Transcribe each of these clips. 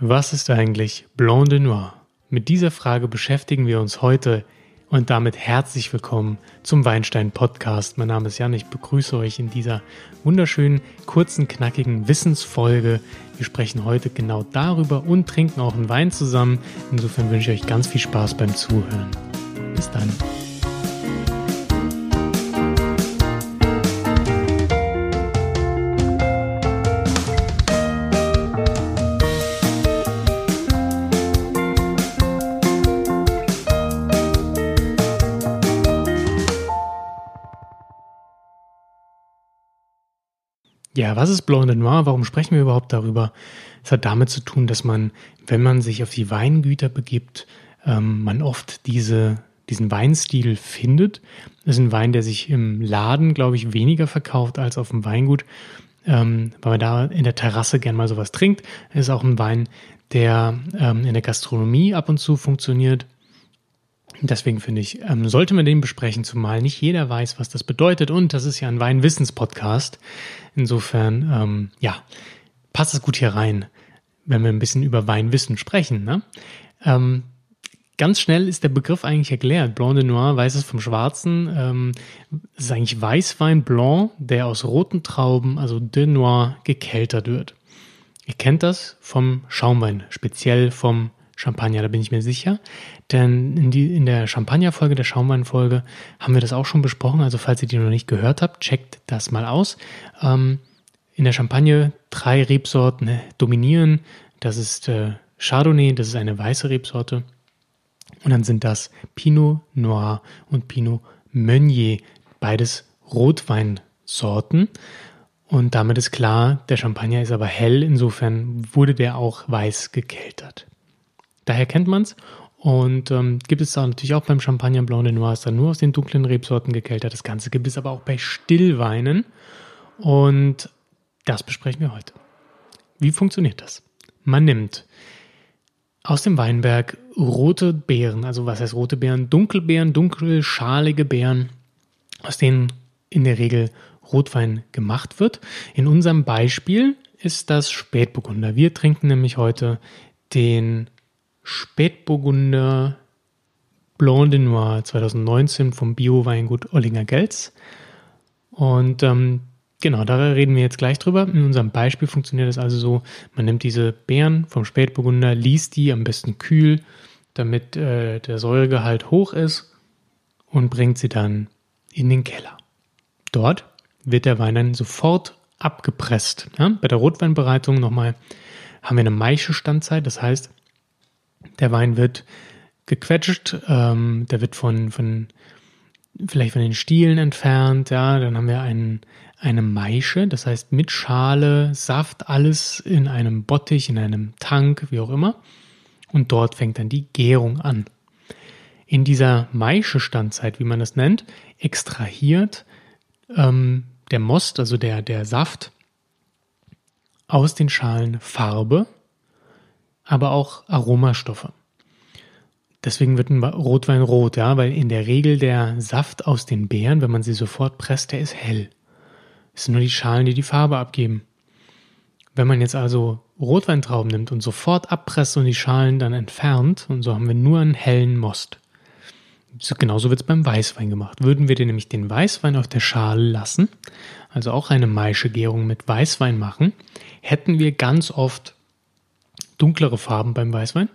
Was ist eigentlich Blanc de Noir? Mit dieser Frage beschäftigen wir uns heute und damit herzlich willkommen zum Weinstein Podcast. Mein Name ist Jan, ich begrüße euch in dieser wunderschönen, kurzen, knackigen Wissensfolge. Wir sprechen heute genau darüber und trinken auch einen Wein zusammen. Insofern wünsche ich euch ganz viel Spaß beim Zuhören. Bis dann. Ja, was ist Blanc de Noir? Warum sprechen wir überhaupt darüber? Es hat damit zu tun, dass man, wenn man sich auf die Weingüter begibt, ähm, man oft diese, diesen Weinstil findet. Das ist ein Wein, der sich im Laden, glaube ich, weniger verkauft als auf dem Weingut, ähm, weil man da in der Terrasse gern mal sowas trinkt. Es ist auch ein Wein, der ähm, in der Gastronomie ab und zu funktioniert. Deswegen finde ich, ähm, sollte man den besprechen, zumal nicht jeder weiß, was das bedeutet. Und das ist ja ein Weinwissens-Podcast. Insofern, ähm, ja, passt es gut hier rein, wenn wir ein bisschen über Weinwissen sprechen. Ne? Ähm, ganz schnell ist der Begriff eigentlich erklärt. Blanc de Noir, Weißes vom Schwarzen. Ähm, ist eigentlich Weißwein Blanc, der aus roten Trauben, also de Noir, gekeltert wird. Ihr kennt das vom Schaumwein, speziell vom Champagner, da bin ich mir sicher. Denn in, die, in der Champagner-Folge, der Schaumwein-Folge, haben wir das auch schon besprochen. Also falls ihr die noch nicht gehört habt, checkt das mal aus. Ähm, in der Champagne drei Rebsorten äh, dominieren. Das ist äh, Chardonnay, das ist eine weiße Rebsorte. Und dann sind das Pinot Noir und Pinot Meunier, beides Rotweinsorten. Und damit ist klar, der Champagner ist aber hell, insofern wurde der auch weiß gekeltert. Daher kennt man es. Und ähm, gibt es da natürlich auch beim Champagner Blanc de Noir, ist dann nur aus den dunklen Rebsorten gekeltert. Das Ganze gibt es aber auch bei Stillweinen. Und das besprechen wir heute. Wie funktioniert das? Man nimmt aus dem Weinberg rote Beeren, also was heißt rote Beeren? Dunkelbeeren, dunkelschalige Beeren, aus denen in der Regel Rotwein gemacht wird. In unserem Beispiel ist das Spätburgunder. Wir trinken nämlich heute den Spätburgunder Blanc de Noir 2019 vom Bio-Weingut Ollinger Gels. Und ähm, genau, da reden wir jetzt gleich drüber. In unserem Beispiel funktioniert das also so, man nimmt diese Beeren vom Spätburgunder, liest die am besten kühl, damit äh, der Säuregehalt hoch ist und bringt sie dann in den Keller. Dort wird der Wein dann sofort abgepresst. Ja? Bei der Rotweinbereitung nochmal haben wir eine Maischestandzeit, das heißt, der Wein wird gequetscht, ähm, der wird von, von vielleicht von den Stielen entfernt, ja, dann haben wir einen, eine Maische, das heißt mit Schale, Saft, alles in einem Bottich, in einem Tank, wie auch immer. Und dort fängt dann die Gärung an. In dieser Maische-Standzeit, wie man das nennt, extrahiert ähm, der Most, also der, der Saft, aus den Schalen Farbe, aber auch Aromastoffe. Deswegen wird ein Rotwein rot, ja, weil in der Regel der Saft aus den Beeren, wenn man sie sofort presst, der ist hell. Es sind nur die Schalen, die die Farbe abgeben. Wenn man jetzt also Rotweintrauben nimmt und sofort abpresst und die Schalen dann entfernt, und so haben wir nur einen hellen Most. So, genauso wird es beim Weißwein gemacht. Würden wir den nämlich den Weißwein auf der Schale lassen, also auch eine Maischegärung mit Weißwein machen, hätten wir ganz oft dunklere Farben beim Weißwein.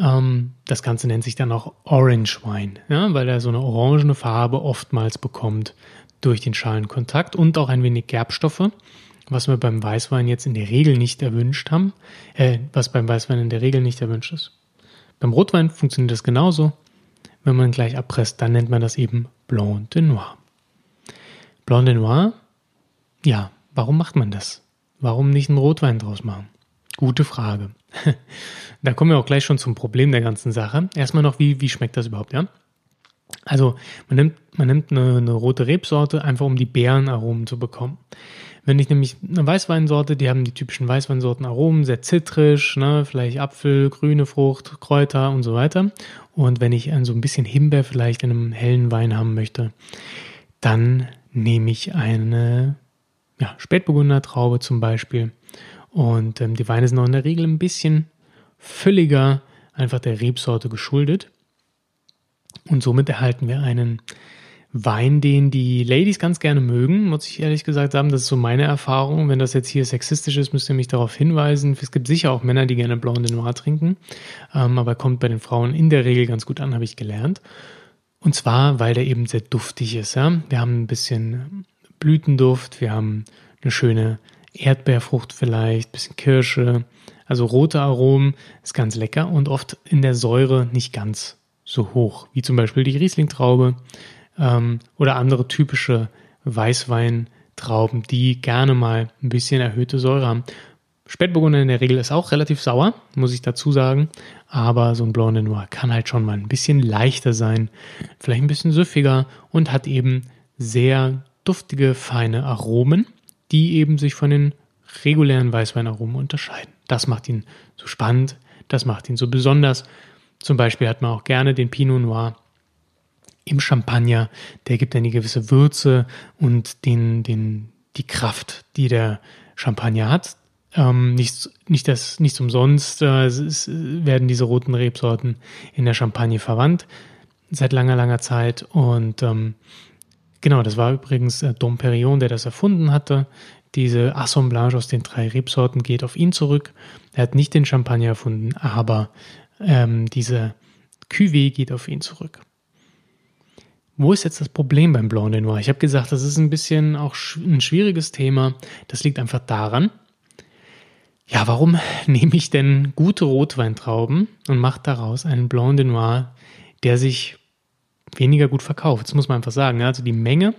Ähm, das Ganze nennt sich dann auch Orange Wine, ja, weil er so eine orangene Farbe oftmals bekommt durch den Schalenkontakt und auch ein wenig Gerbstoffe, was wir beim Weißwein jetzt in der Regel nicht erwünscht haben, äh, was beim Weißwein in der Regel nicht erwünscht ist. Beim Rotwein funktioniert das genauso. Wenn man gleich abpresst, dann nennt man das eben Blanc de Noir. Blanc de Noir, ja, warum macht man das? Warum nicht einen Rotwein draus machen? Gute Frage. da kommen wir auch gleich schon zum Problem der ganzen Sache. Erstmal noch, wie, wie schmeckt das überhaupt, ja? Also, man nimmt, man nimmt eine, eine rote Rebsorte, einfach um die Beerenaromen zu bekommen. Wenn ich nämlich eine Weißweinsorte, die haben die typischen Weißweinsorten-Aromen, sehr zitrisch, ne, vielleicht Apfel, grüne Frucht, Kräuter und so weiter. Und wenn ich so ein bisschen Himbeer vielleicht in einem hellen Wein haben möchte, dann nehme ich eine ja, Spätburgunder Traube zum Beispiel und ähm, die Weine sind auch in der Regel ein bisschen fülliger, einfach der Rebsorte geschuldet. Und somit erhalten wir einen Wein, den die Ladies ganz gerne mögen, muss ich ehrlich gesagt sagen. Das ist so meine Erfahrung. Wenn das jetzt hier sexistisch ist, müsst ihr mich darauf hinweisen. Es gibt sicher auch Männer, die gerne Blanc de Noir trinken, ähm, aber kommt bei den Frauen in der Regel ganz gut an, habe ich gelernt. Und zwar, weil der eben sehr duftig ist. Ja? Wir haben ein bisschen Blütenduft, wir haben eine schöne Erdbeerfrucht vielleicht, bisschen Kirsche, also rote Aromen, ist ganz lecker und oft in der Säure nicht ganz so hoch, wie zum Beispiel die Rieslingtraube ähm, oder andere typische Weißweintrauben, die gerne mal ein bisschen erhöhte Säure haben. Spätburgunder in der Regel ist auch relativ sauer, muss ich dazu sagen, aber so ein Blanc de Noir kann halt schon mal ein bisschen leichter sein, vielleicht ein bisschen süffiger und hat eben sehr duftige, feine Aromen, die eben sich von den regulären Weißweinaromen unterscheiden. Das macht ihn so spannend, das macht ihn so besonders. Zum Beispiel hat man auch gerne den Pinot Noir im Champagner. Der gibt eine gewisse Würze und den, den, die Kraft, die der Champagner hat. Ähm, nichts, nicht das, nichts umsonst äh, ist, werden diese roten Rebsorten in der Champagne verwandt seit langer, langer Zeit. Und ähm, genau, das war übrigens äh, Dom Perignon, der das erfunden hatte. Diese Assemblage aus den drei Rebsorten geht auf ihn zurück. Er hat nicht den Champagner erfunden, aber ähm, diese Cuvée geht auf ihn zurück. Wo ist jetzt das Problem beim Blanc de Noir? Ich habe gesagt, das ist ein bisschen auch ein schwieriges Thema. Das liegt einfach daran, ja, warum nehme ich denn gute Rotweintrauben und mache daraus einen Blanc de Noir, der sich weniger gut verkauft? Das muss man einfach sagen. Also die Menge,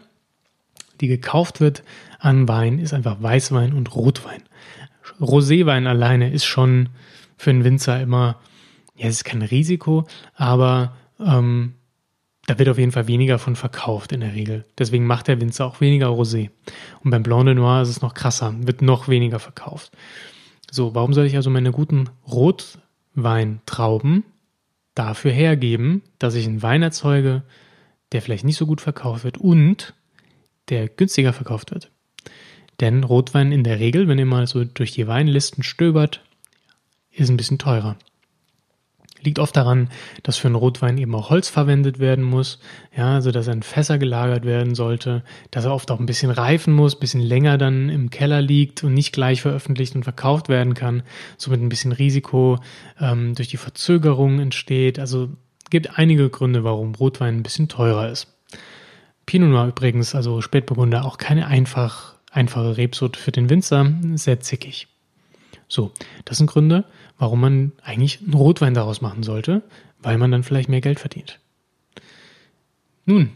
die gekauft wird an Wein, ist einfach Weißwein und Rotwein. Roséwein alleine ist schon für einen Winzer immer, ja, es ist kein Risiko, aber ähm, da wird auf jeden Fall weniger von verkauft in der Regel. Deswegen macht der Winzer auch weniger Rosé. Und beim Blanc de Noir ist es noch krasser, wird noch weniger verkauft. So, warum soll ich also meine guten Rotweintrauben dafür hergeben, dass ich einen Wein erzeuge, der vielleicht nicht so gut verkauft wird und der günstiger verkauft wird? Denn Rotwein in der Regel, wenn ihr mal so durch die Weinlisten stöbert, ist ein bisschen teurer. Liegt oft daran, dass für einen Rotwein eben auch Holz verwendet werden muss, ja, also dass er in Fässer gelagert werden sollte, dass er oft auch ein bisschen reifen muss, ein bisschen länger dann im Keller liegt und nicht gleich veröffentlicht und verkauft werden kann, somit ein bisschen Risiko ähm, durch die Verzögerung entsteht. Also gibt einige Gründe, warum Rotwein ein bisschen teurer ist. Pinot Noir übrigens, also Spätburgunder, auch keine einfach, einfache Rebsorte für den Winzer, sehr zickig. So, das sind Gründe, warum man eigentlich einen Rotwein daraus machen sollte, weil man dann vielleicht mehr Geld verdient. Nun,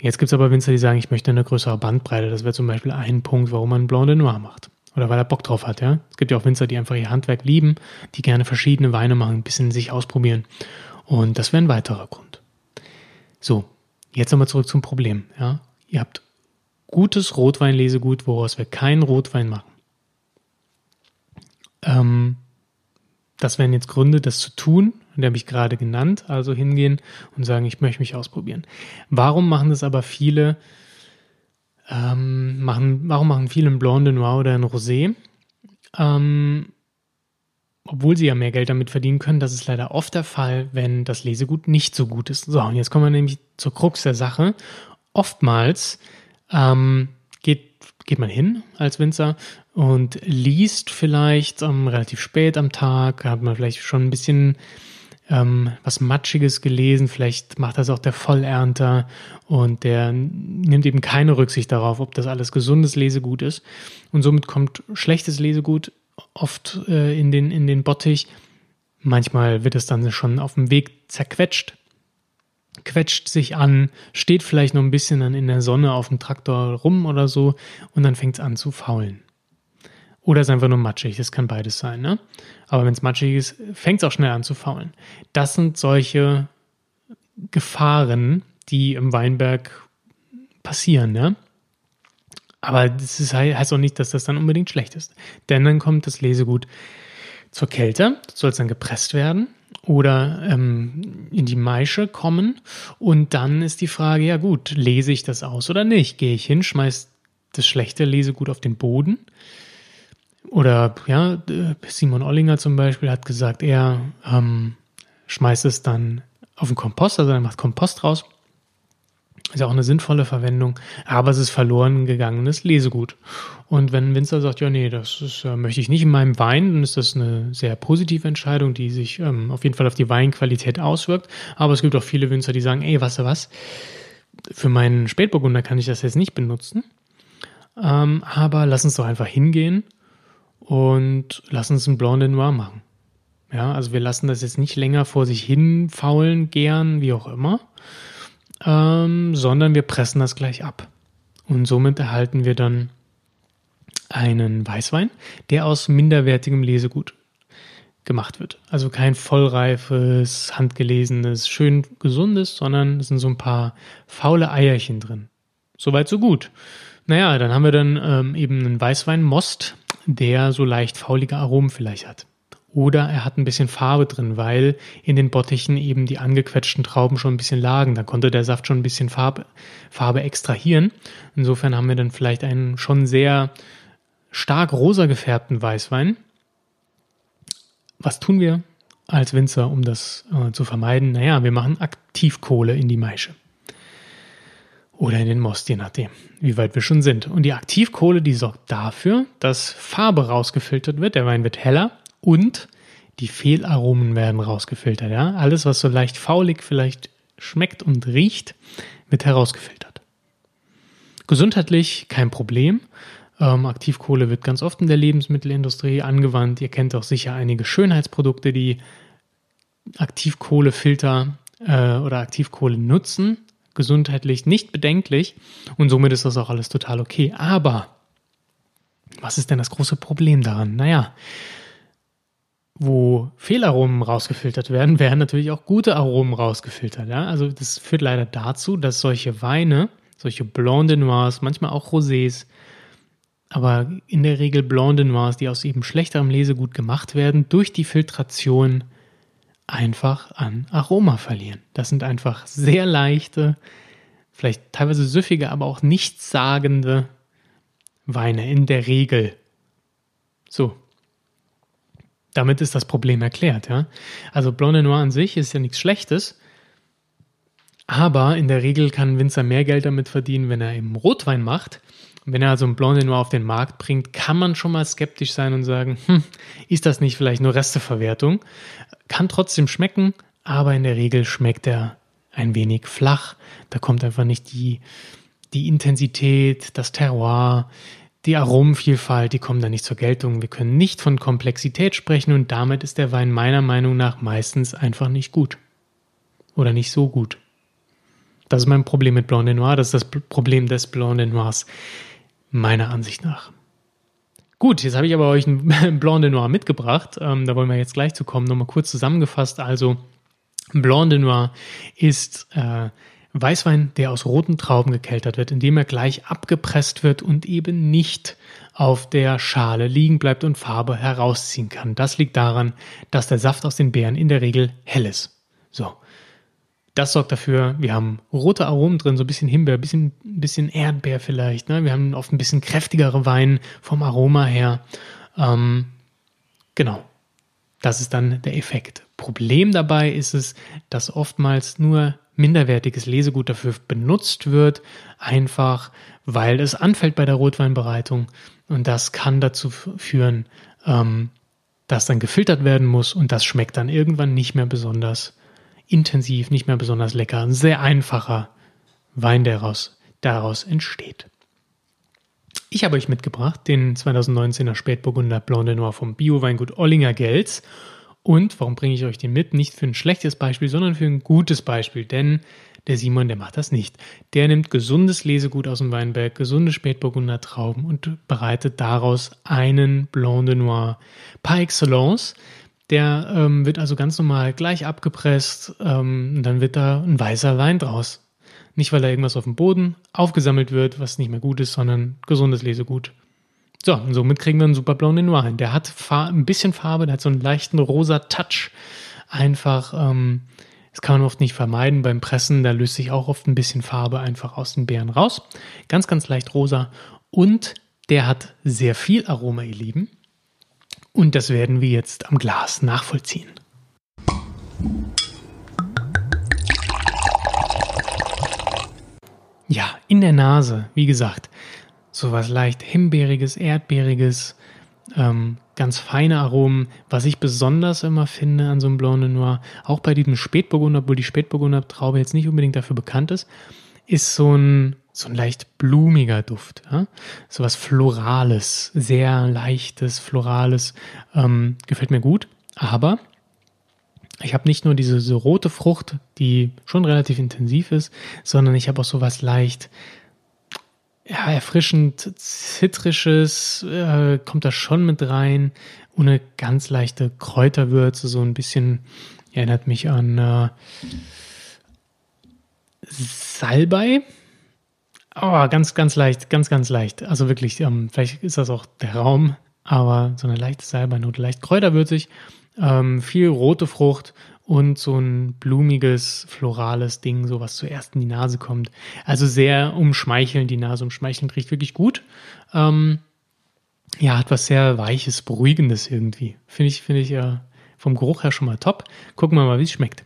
jetzt gibt es aber Winzer, die sagen, ich möchte eine größere Bandbreite. Das wäre zum Beispiel ein Punkt, warum man Blanc de Noir macht. Oder weil er Bock drauf hat, ja. Es gibt ja auch Winzer, die einfach ihr Handwerk lieben, die gerne verschiedene Weine machen, ein bisschen sich ausprobieren. Und das wäre ein weiterer Grund. So, jetzt nochmal zurück zum Problem, ja. Ihr habt gutes Rotweinlesegut, woraus wir keinen Rotwein machen. Ähm, das wären jetzt Gründe, das zu tun. Und die habe ich gerade genannt. Also hingehen und sagen, ich möchte mich ausprobieren. Warum machen das aber viele? Ähm, machen, warum machen viele ein Blanc de Noir oder ein Rosé? Ähm, obwohl sie ja mehr Geld damit verdienen können, das ist leider oft der Fall, wenn das Lesegut nicht so gut ist. So, und jetzt kommen wir nämlich zur Krux der Sache. Oftmals ähm, geht, geht man hin als Winzer und liest vielleicht ähm, relativ spät am Tag, hat man vielleicht schon ein bisschen ähm, was Matschiges gelesen, vielleicht macht das auch der Vollernter und der nimmt eben keine Rücksicht darauf, ob das alles gesundes Lesegut ist. Und somit kommt schlechtes Lesegut oft äh, in, den, in den Bottich. Manchmal wird es dann schon auf dem Weg zerquetscht, quetscht sich an, steht vielleicht noch ein bisschen dann in der Sonne auf dem Traktor rum oder so und dann fängt es an zu faulen. Oder ist einfach nur matschig. Das kann beides sein. Ne? Aber wenn es matschig ist, fängt es auch schnell an zu faulen. Das sind solche Gefahren, die im Weinberg passieren. Ne? Aber das ist, heißt auch nicht, dass das dann unbedingt schlecht ist. Denn dann kommt das Lesegut zur Kälte, soll es dann gepresst werden oder ähm, in die Maische kommen. Und dann ist die Frage, ja gut, lese ich das aus oder nicht? Gehe ich hin, schmeiß das schlechte Lesegut auf den Boden oder ja, Simon Ollinger zum Beispiel hat gesagt, er ähm, schmeißt es dann auf den Kompost, also er macht Kompost raus. Ist ja auch eine sinnvolle Verwendung, aber es ist verloren gegangenes Lesegut. Und wenn ein Winzer sagt, ja, nee, das ist, äh, möchte ich nicht in meinem Wein, dann ist das eine sehr positive Entscheidung, die sich ähm, auf jeden Fall auf die Weinqualität auswirkt. Aber es gibt auch viele Winzer, die sagen, ey, du was, für meinen Spätburgunder kann ich das jetzt nicht benutzen. Ähm, aber lass uns doch einfach hingehen und lass uns ein Blanc de Noir machen. Ja, also wir lassen das jetzt nicht länger vor sich hin faulen, gern, wie auch immer, ähm, sondern wir pressen das gleich ab. Und somit erhalten wir dann einen Weißwein, der aus minderwertigem Lesegut gemacht wird. Also kein vollreifes, handgelesenes, schön gesundes, sondern es sind so ein paar faule Eierchen drin. Soweit so gut. Naja, dann haben wir dann ähm, eben einen Weißwein-Most, der so leicht faulige Aromen vielleicht hat. Oder er hat ein bisschen Farbe drin, weil in den Bottichen eben die angequetschten Trauben schon ein bisschen lagen. Da konnte der Saft schon ein bisschen Farbe, Farbe extrahieren. Insofern haben wir dann vielleicht einen schon sehr stark rosa gefärbten Weißwein. Was tun wir als Winzer, um das äh, zu vermeiden? Naja, wir machen Aktivkohle in die Maische. Oder in den Most, je nachdem, wie weit wir schon sind. Und die Aktivkohle, die sorgt dafür, dass Farbe rausgefiltert wird. Der Wein wird heller und die Fehlaromen werden rausgefiltert. Ja? Alles, was so leicht faulig vielleicht schmeckt und riecht, wird herausgefiltert. Gesundheitlich kein Problem. Ähm, Aktivkohle wird ganz oft in der Lebensmittelindustrie angewandt. Ihr kennt auch sicher einige Schönheitsprodukte, die Aktivkohlefilter äh, oder Aktivkohle nutzen. Gesundheitlich nicht bedenklich und somit ist das auch alles total okay. Aber was ist denn das große Problem daran? Naja, wo Fehlaromen rausgefiltert werden, werden natürlich auch gute Aromen rausgefiltert. Ja? Also das führt leider dazu, dass solche Weine, solche Blanc de Noirs, manchmal auch Rosés, aber in der Regel Blanc de Noirs, die aus eben schlechterem Lesegut gemacht werden, durch die Filtration einfach an Aroma verlieren. Das sind einfach sehr leichte, vielleicht teilweise süffige, aber auch nichtssagende Weine in der Regel. So, damit ist das Problem erklärt, ja. Also Blanc de Noir an sich ist ja nichts Schlechtes, aber in der Regel kann ein Winzer mehr Geld damit verdienen, wenn er eben Rotwein macht. Wenn er also ein Blanc de Noir auf den Markt bringt, kann man schon mal skeptisch sein und sagen, hm, ist das nicht vielleicht nur Resteverwertung? Kann trotzdem schmecken, aber in der Regel schmeckt er ein wenig flach. Da kommt einfach nicht die, die Intensität, das Terroir, die Aromenvielfalt, die kommen da nicht zur Geltung. Wir können nicht von Komplexität sprechen und damit ist der Wein meiner Meinung nach meistens einfach nicht gut. Oder nicht so gut. Das ist mein Problem mit Blanc Noir, das ist das Problem des Blanc Noirs, meiner Ansicht nach. Gut, jetzt habe ich aber euch ein Blanc de Noir mitgebracht. Ähm, da wollen wir jetzt gleich zu kommen. Nochmal kurz zusammengefasst. Also, Blanc de Noir ist äh, Weißwein, der aus roten Trauben gekeltert wird, indem er gleich abgepresst wird und eben nicht auf der Schale liegen bleibt und Farbe herausziehen kann. Das liegt daran, dass der Saft aus den Beeren in der Regel hell ist. So. Das sorgt dafür, wir haben rote Aromen drin, so ein bisschen Himbeer, ein bisschen, bisschen Erdbeer vielleicht. Ne? Wir haben oft ein bisschen kräftigere Wein vom Aroma her. Ähm, genau. Das ist dann der Effekt. Problem dabei ist es, dass oftmals nur minderwertiges Lesegut dafür benutzt wird, einfach weil es anfällt bei der Rotweinbereitung. Und das kann dazu führen, ähm, dass dann gefiltert werden muss und das schmeckt dann irgendwann nicht mehr besonders intensiv, nicht mehr besonders lecker. Ein sehr einfacher Wein, der daraus, daraus entsteht. Ich habe euch mitgebracht den 2019er Spätburgunder Blanc de Noir vom Bio-Weingut Ollinger Gels und warum bringe ich euch den mit? Nicht für ein schlechtes Beispiel, sondern für ein gutes Beispiel. Denn der Simon, der macht das nicht. Der nimmt gesundes Lesegut aus dem Weinberg, gesunde Spätburgunder Trauben und bereitet daraus einen Blanc de Noir par excellence. Der ähm, wird also ganz normal gleich abgepresst. Ähm, dann wird da ein weißer Wein draus. Nicht, weil da irgendwas auf dem Boden aufgesammelt wird, was nicht mehr gut ist, sondern gesundes Lesegut. So, und somit kriegen wir einen super de Noir hin. Der hat ein bisschen Farbe, der hat so einen leichten rosa Touch. Einfach, ähm, das kann man oft nicht vermeiden beim Pressen, da löst sich auch oft ein bisschen Farbe einfach aus den Beeren raus. Ganz, ganz leicht rosa. Und der hat sehr viel Aroma, ihr Lieben. Und das werden wir jetzt am Glas nachvollziehen. Ja, in der Nase, wie gesagt, sowas leicht Himbeeriges, Erdbeeriges, ähm, ganz feine Aromen. Was ich besonders immer finde an so einem Blanc de Noir, auch bei diesem Spätburgunder, obwohl die Spätburgunder-Traube jetzt nicht unbedingt dafür bekannt ist, ist so ein, so ein leicht blumiger Duft. Ja? So was Florales, sehr leichtes, Florales. Ähm, gefällt mir gut. Aber ich habe nicht nur diese so rote Frucht, die schon relativ intensiv ist, sondern ich habe auch so was leicht ja, erfrischend zitrisches äh, kommt da schon mit rein. Eine ganz leichte Kräuterwürze, so ein bisschen erinnert mich an äh, Salbei. Oh, ganz, ganz leicht, ganz, ganz leicht. Also wirklich, ähm, vielleicht ist das auch der Raum, aber so eine leichte Salbeinote, leicht kräuterwürzig, ähm, viel rote Frucht und so ein blumiges, florales Ding, so was zuerst in die Nase kommt. Also sehr umschmeichelnd, die Nase umschmeichelnd, riecht wirklich gut. Ähm, ja, hat was sehr Weiches, Beruhigendes irgendwie. Finde ich, finde ich ja vom Geruch her schon mal top. Gucken wir mal, wie es schmeckt.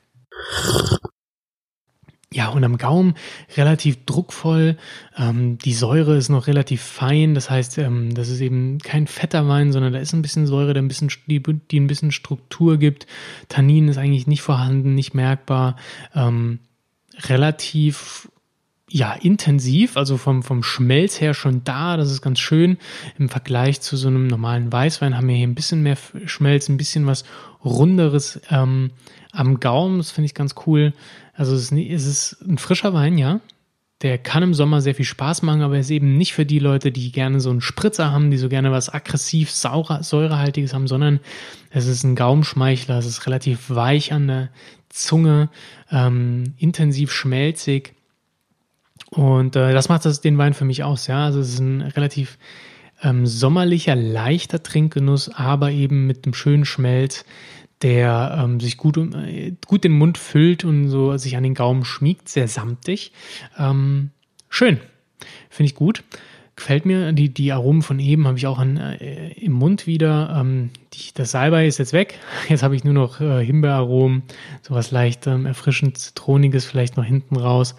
Ja, und am Gaumen relativ druckvoll. Ähm, die Säure ist noch relativ fein. Das heißt, ähm, das ist eben kein fetter Wein, sondern da ist ein bisschen Säure, der ein bisschen, die, die ein bisschen Struktur gibt. Tannin ist eigentlich nicht vorhanden, nicht merkbar. Ähm, relativ ja, intensiv, also vom, vom Schmelz her schon da. Das ist ganz schön. Im Vergleich zu so einem normalen Weißwein haben wir hier ein bisschen mehr Schmelz, ein bisschen was Runderes ähm, am Gaumen. Das finde ich ganz cool. Also es ist, ein frischer Wein, ja. Der kann im Sommer sehr viel Spaß machen, aber er ist eben nicht für die Leute, die gerne so einen Spritzer haben, die so gerne was aggressiv saurer, säurehaltiges haben, sondern es ist ein Gaumenschmeichler, es ist relativ weich an der Zunge, ähm, intensiv schmelzig. Und äh, das macht das, den Wein für mich aus, ja. Also es ist ein relativ ähm, sommerlicher, leichter Trinkgenuss, aber eben mit einem schönen Schmelz, der ähm, sich gut, äh, gut den Mund füllt und so sich an den Gaumen schmiegt, sehr samtig. Ähm, schön, finde ich gut. Gefällt mir. Die, die Aromen von eben habe ich auch an, äh, im Mund wieder. Ähm, die, das Salbei ist jetzt weg. Jetzt habe ich nur noch äh, Himbeeraromen, sowas leicht ähm, erfrischend Zitroniges vielleicht noch hinten raus.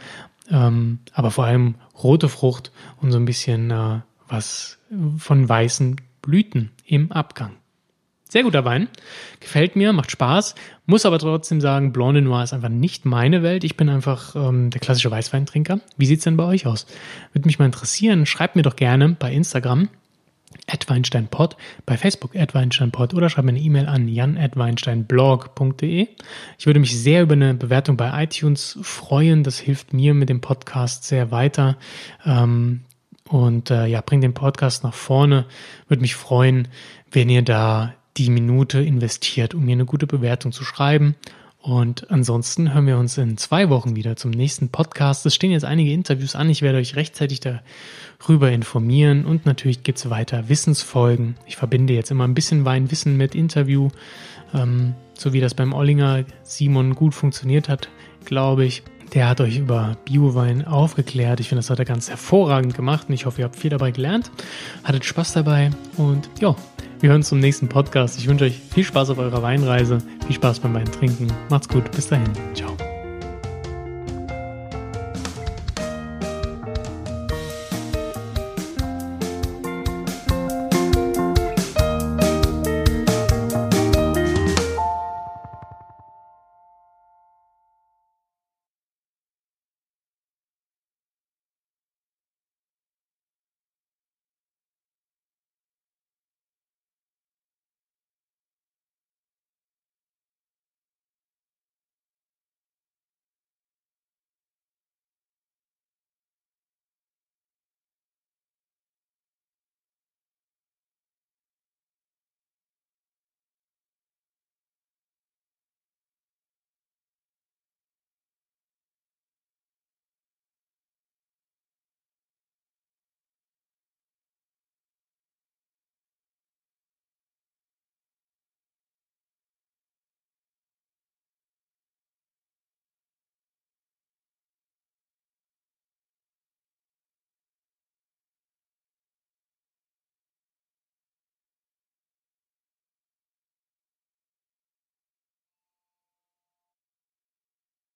Ähm, aber vor allem rote Frucht und so ein bisschen äh, was von weißen Blüten im Abgang. Sehr guter Wein. Gefällt mir, macht Spaß. Muss aber trotzdem sagen, Blanc de Noir ist einfach nicht meine Welt. Ich bin einfach ähm, der klassische Weißweintrinker. Wie sieht's denn bei euch aus? Würde mich mal interessieren. Schreibt mir doch gerne bei Instagram @weinsteinpod, bei Facebook @weinsteinpod oder schreibt mir eine E-Mail an jan@weinsteinblog.de. Ich würde mich sehr über eine Bewertung bei iTunes freuen. Das hilft mir mit dem Podcast sehr weiter. Ähm, und äh, ja, bringt den Podcast nach vorne. Würde mich freuen, wenn ihr da die Minute investiert, um mir eine gute Bewertung zu schreiben. Und ansonsten hören wir uns in zwei Wochen wieder zum nächsten Podcast. Es stehen jetzt einige Interviews an. Ich werde euch rechtzeitig darüber informieren. Und natürlich gibt es weiter Wissensfolgen. Ich verbinde jetzt immer ein bisschen Weinwissen mit Interview, ähm, so wie das beim Ollinger Simon gut funktioniert hat, glaube ich. Der hat euch über Biowein aufgeklärt. Ich finde, das hat er ganz hervorragend gemacht und ich hoffe, ihr habt viel dabei gelernt. Hattet Spaß dabei und ja, wir hören uns zum nächsten Podcast. Ich wünsche euch viel Spaß auf eurer Weinreise, viel Spaß beim Weintrinken. Macht's gut, bis dahin. Ciao.